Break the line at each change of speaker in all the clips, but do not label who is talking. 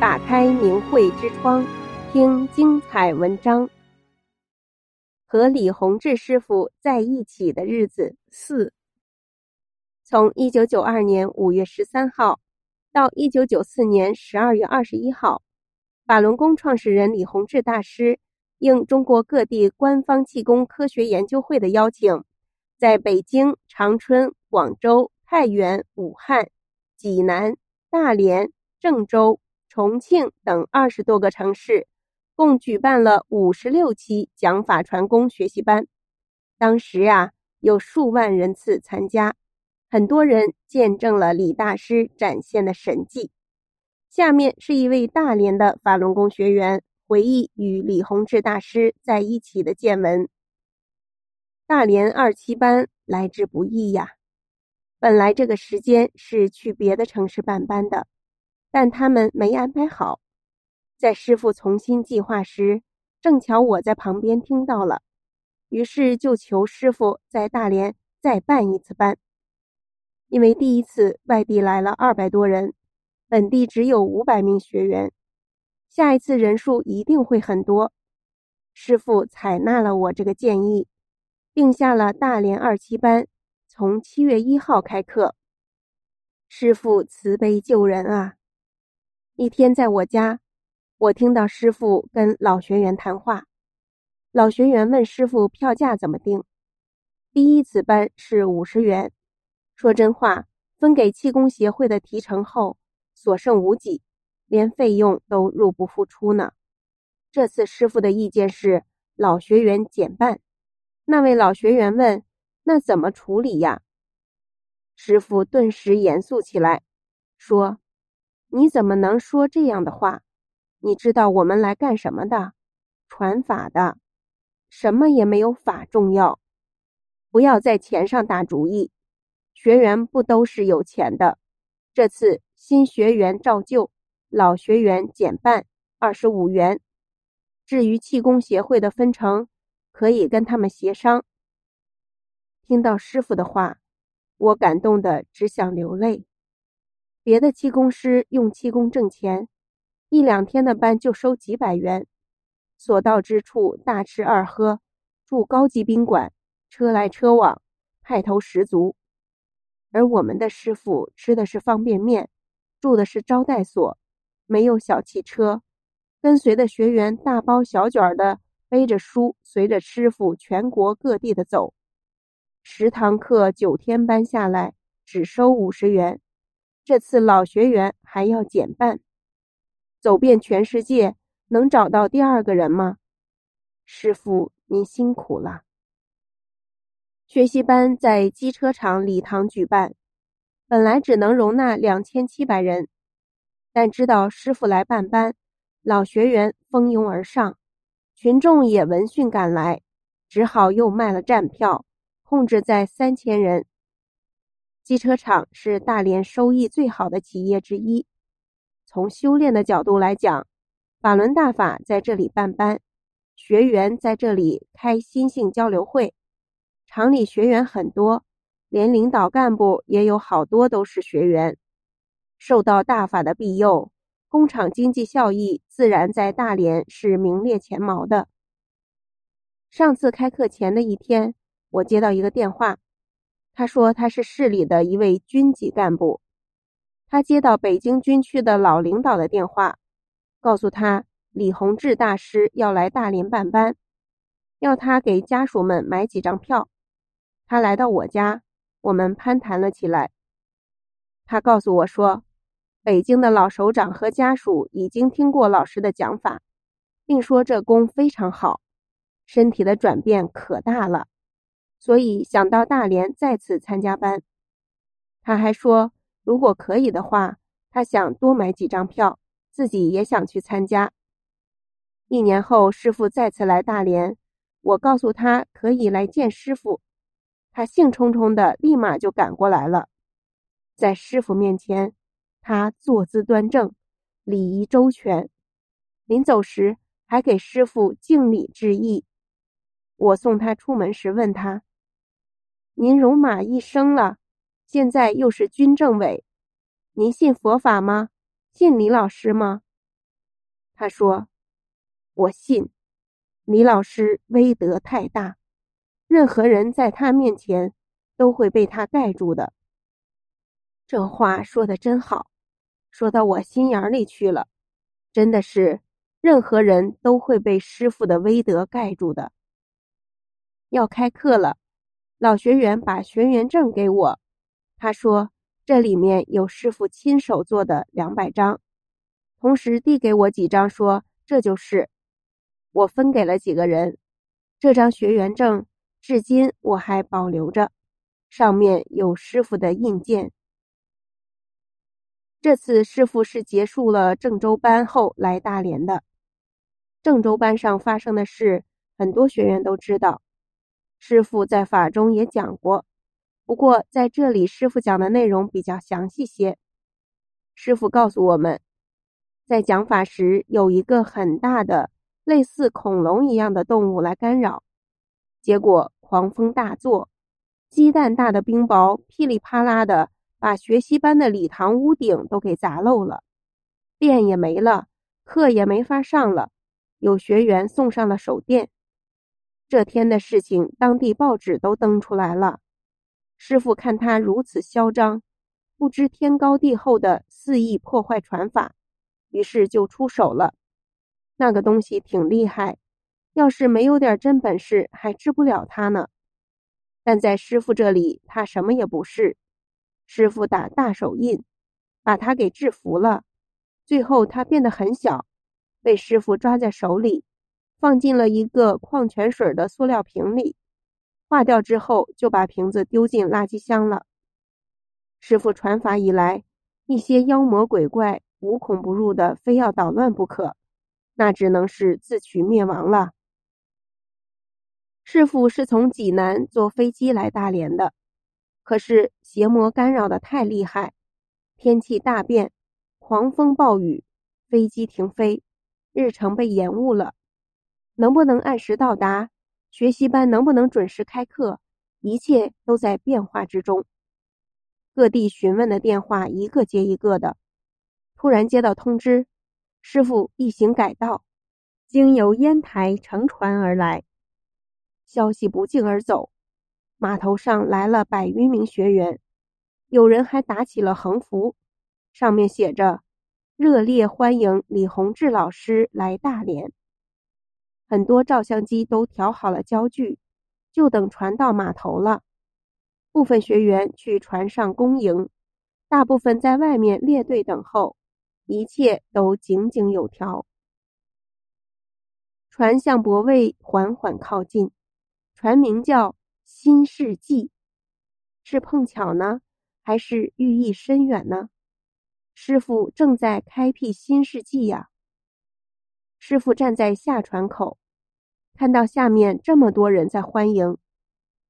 打开明慧之窗，听精彩文章。和李洪志师傅在一起的日子四，从一九九二年五月十三号到一九九四年十二月二十一号，法轮功创始人李洪志大师应中国各地官方气功科学研究会的邀请，在北京、长春、广州、太原、武汉、济南、大连、郑州、重庆等二十多个城市，共举办了五十六期讲法传功学习班。当时啊，有数万人次参加，很多人见证了李大师展现的神迹。下面是一位大连的法轮功学员回忆与李洪志大师在一起的见闻。大连二期班来之不易呀。本来这个时间是去别的城市办班的，但他们没安排好。在师傅重新计划时，正巧我在旁边听到了，于是就求师傅在大连再办一次班。因为第一次外地来了二百多人，本地只有五百名学员，下一次人数一定会很多。师傅采纳了我这个建议，定下了大连二期班。从七月一号开课，师傅慈悲救人啊！一天在我家，我听到师傅跟老学员谈话。老学员问师傅票价怎么定？第一次班是五十元。说真话，分给气功协会的提成后，所剩无几，连费用都入不敷出呢。这次师傅的意见是老学员减半。那位老学员问。那怎么处理呀？师傅顿时严肃起来，说：“你怎么能说这样的话？你知道我们来干什么的？传法的，什么也没有法重要。不要在钱上打主意，学员不都是有钱的。这次新学员照旧，老学员减半，二十五元。至于气功协会的分成，可以跟他们协商。”听到师傅的话，我感动得只想流泪。别的气功师用气功挣钱，一两天的班就收几百元，所到之处大吃二喝，住高级宾馆，车来车往，派头十足。而我们的师傅吃的是方便面，住的是招待所，没有小汽车，跟随的学员大包小卷的背着书，随着师傅全国各地的走。十堂课九天班下来只收五十元，这次老学员还要减半。走遍全世界，能找到第二个人吗？师傅，您辛苦了。学习班在机车厂礼堂举办，本来只能容纳两千七百人，但知道师傅来办班，老学员蜂拥而上，群众也闻讯赶来，只好又卖了站票。控制在三千人。机车厂是大连收益最好的企业之一。从修炼的角度来讲，法轮大法在这里办班，学员在这里开心性交流会，厂里学员很多，连领导干部也有好多都是学员。受到大法的庇佑，工厂经济效益自然在大连是名列前茅的。上次开课前的一天。我接到一个电话，他说他是市里的一位军级干部，他接到北京军区的老领导的电话，告诉他李洪志大师要来大连办班，要他给家属们买几张票。他来到我家，我们攀谈了起来。他告诉我说，北京的老首长和家属已经听过老师的讲法，并说这功非常好，身体的转变可大了。所以想到大连再次参加班，他还说，如果可以的话，他想多买几张票，自己也想去参加。一年后，师傅再次来大连，我告诉他可以来见师傅，他兴冲冲的立马就赶过来了。在师傅面前，他坐姿端正，礼仪周全，临走时还给师傅敬礼致意。我送他出门时问他。您戎马一生了，现在又是军政委，您信佛法吗？信李老师吗？他说：“我信，李老师威德太大，任何人在他面前都会被他盖住的。”这话说的真好，说到我心眼里去了。真的是，任何人都会被师傅的威德盖住的。要开课了，老学员把学员证给我，他说这里面有师傅亲手做的两百张，同时递给我几张，说这就是。我分给了几个人，这张学员证至今我还保留着，上面有师傅的印鉴。这次师傅是结束了郑州班后来大连的。郑州班上发生的事，很多学员都知道。师父在法中也讲过，不过在这里师父讲的内容比较详细些。师父告诉我们，在讲法时有一个很大的类似恐龙一样的动物来干扰，结果狂风大作，鸡蛋大的冰雹噼里啪啦的。把学习班的礼堂屋顶都给砸漏了，电也没了，课也没法上了。有学员送上了手电。这天的事情，当地报纸都登出来了。师傅看他如此嚣张，不知天高地厚的肆意破坏传法，于是就出手了。那个东西挺厉害，要是没有点真本事，还治不了他呢。但在师傅这里，他什么也不是。师傅打大手印，把他给制服了。最后他变得很小，被师傅抓在手里，放进了一个矿泉水的塑料瓶里。化掉之后，就把瓶子丢进垃圾箱了。师傅传法以来，一些妖魔鬼怪无孔不入的，非要捣乱不可，那只能是自取灭亡了。师傅是从济南坐飞机来大连的。可是邪魔干扰的太厉害，天气大变，狂风暴雨，飞机停飞，日程被延误了。能不能按时到达？学习班能不能准时开课？一切都在变化之中。各地询问的电话一个接一个的，突然接到通知，师傅一行改道，经由烟台乘船而来。消息不胫而走。码头上来了百余名学员，有人还打起了横幅，上面写着“热烈欢迎李洪志老师来大连”。很多照相机都调好了焦距，就等船到码头了。部分学员去船上恭迎，大部分在外面列队等候，一切都井井有条。船向泊位缓缓靠近，船名叫。新世纪，是碰巧呢，还是寓意深远呢？师傅正在开辟新世纪呀。师傅站在下船口，看到下面这么多人在欢迎，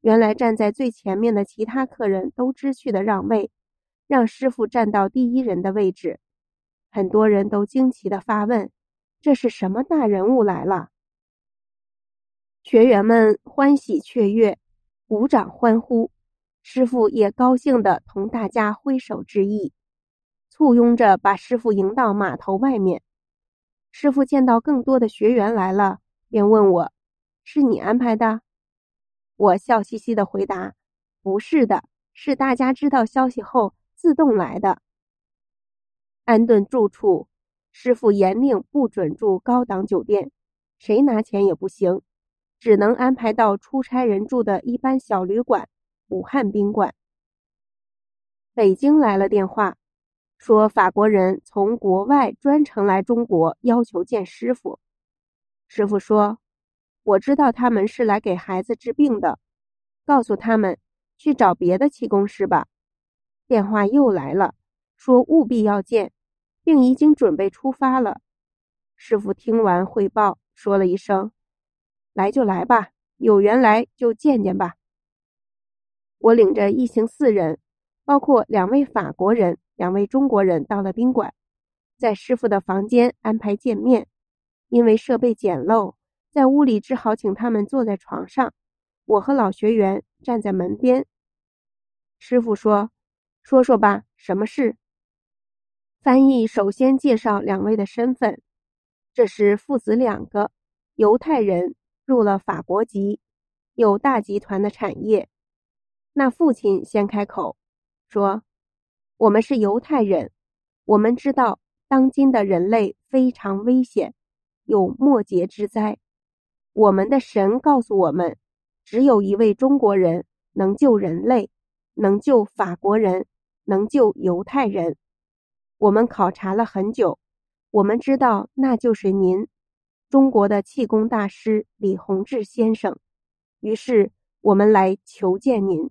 原来站在最前面的其他客人都知趣的让位，让师傅站到第一人的位置。很多人都惊奇的发问：“这是什么大人物来了？”学员们欢喜雀跃。鼓掌欢呼，师傅也高兴的同大家挥手致意，簇拥着把师傅迎到码头外面。师傅见到更多的学员来了，便问我：“是你安排的？”我笑嘻嘻地回答：“不是的，是大家知道消息后自动来的。”安顿住处，师傅严令不准住高档酒店，谁拿钱也不行。只能安排到出差人住的一般小旅馆——武汉宾馆。北京来了电话，说法国人从国外专程来中国，要求见师傅。师傅说：“我知道他们是来给孩子治病的，告诉他们去找别的气功师吧。”电话又来了，说务必要见，并已经准备出发了。师傅听完汇报，说了一声。来就来吧，有缘来就见见吧。我领着一行四人，包括两位法国人、两位中国人，到了宾馆，在师傅的房间安排见面。因为设备简陋，在屋里只好请他们坐在床上，我和老学员站在门边。师傅说：“说说吧，什么事？”翻译首先介绍两位的身份。这是父子两个犹太人入了法国籍，有大集团的产业。那父亲先开口说：“我们是犹太人，我们知道当今的人类非常危险，有末节之灾。我们的神告诉我们，只有一位中国人能救人类，能救法国人，能救犹太人。我们考察了很久。”我们知道，那就是您，中国的气功大师李洪志先生。于是我们来求见您。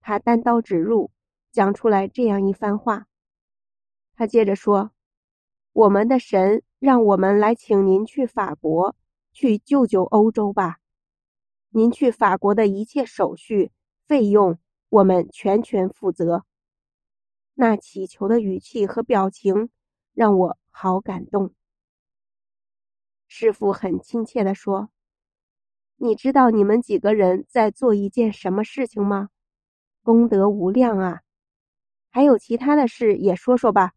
他单刀直入，讲出来这样一番话。他接着说：“我们的神让我们来请您去法国，去救救欧洲吧。您去法国的一切手续费用，我们全权负责。”那乞求的语气和表情。让我好感动。师傅很亲切地说：“你知道你们几个人在做一件什么事情吗？功德无量啊！还有其他的事也说说吧。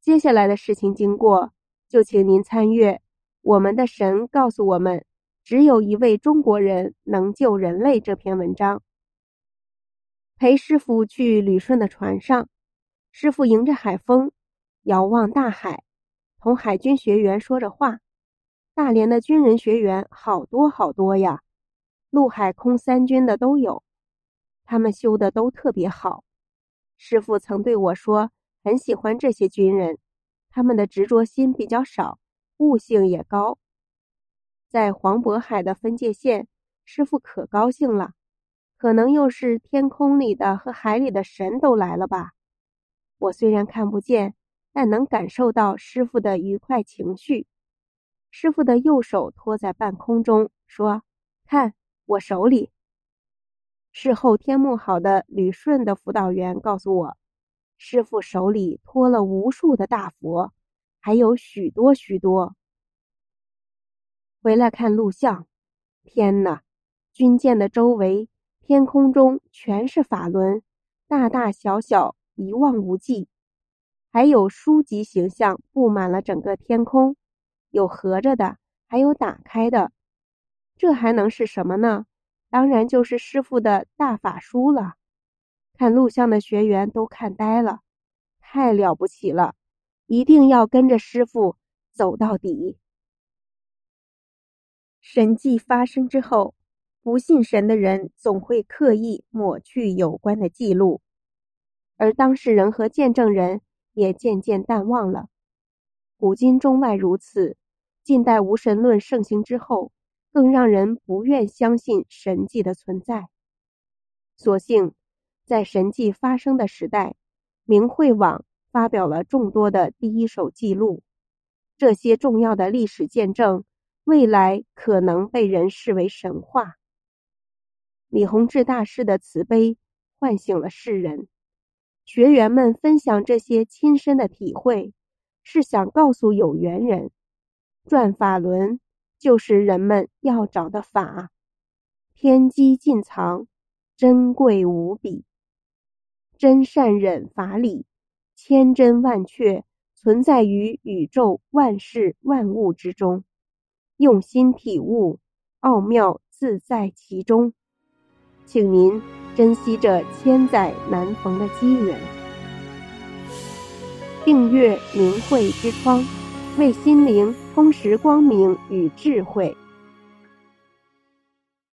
接下来的事情经过，就请您参阅。我们的神告诉我们，只有一位中国人能救人类这篇文章。陪师傅去旅顺的船上，师傅迎着海风。”遥望大海，同海军学员说着话。大连的军人学员好多好多呀，陆海空三军的都有，他们修的都特别好。师傅曾对我说，很喜欢这些军人，他们的执着心比较少，悟性也高。在黄渤海的分界线，师傅可高兴了，可能又是天空里的和海里的神都来了吧。我虽然看不见。但能感受到师傅的愉快情绪。师傅的右手托在半空中，说：“看我手里。”事后天目好的旅顺的辅导员告诉我，师傅手里托了无数的大佛，还有许多许多。回来看录像，天哪！军舰的周围，天空中全是法轮，大大小小，一望无际。还有书籍形象布满了整个天空，有合着的，还有打开的，这还能是什么呢？当然就是师傅的大法书了。看录像的学员都看呆了，太了不起了，一定要跟着师傅走到底。神迹发生之后，不信神的人总会刻意抹去有关的记录，而当事人和见证人。也渐渐淡忘了，古今中外如此。近代无神论盛行之后，更让人不愿相信神迹的存在。所幸，在神迹发生的时代，明慧网发表了众多的第一手记录，这些重要的历史见证，未来可能被人视为神话。李洪志大师的慈悲，唤醒了世人。学员们分享这些亲身的体会，是想告诉有缘人，转法轮就是人们要找的法，天机尽藏，珍贵无比，真善忍法理，千真万确，存在于宇宙万事万物之中，用心体悟，奥妙自在其中，请您。珍惜这千载难逢的机缘，订阅明慧之窗，为心灵充实光明与智慧。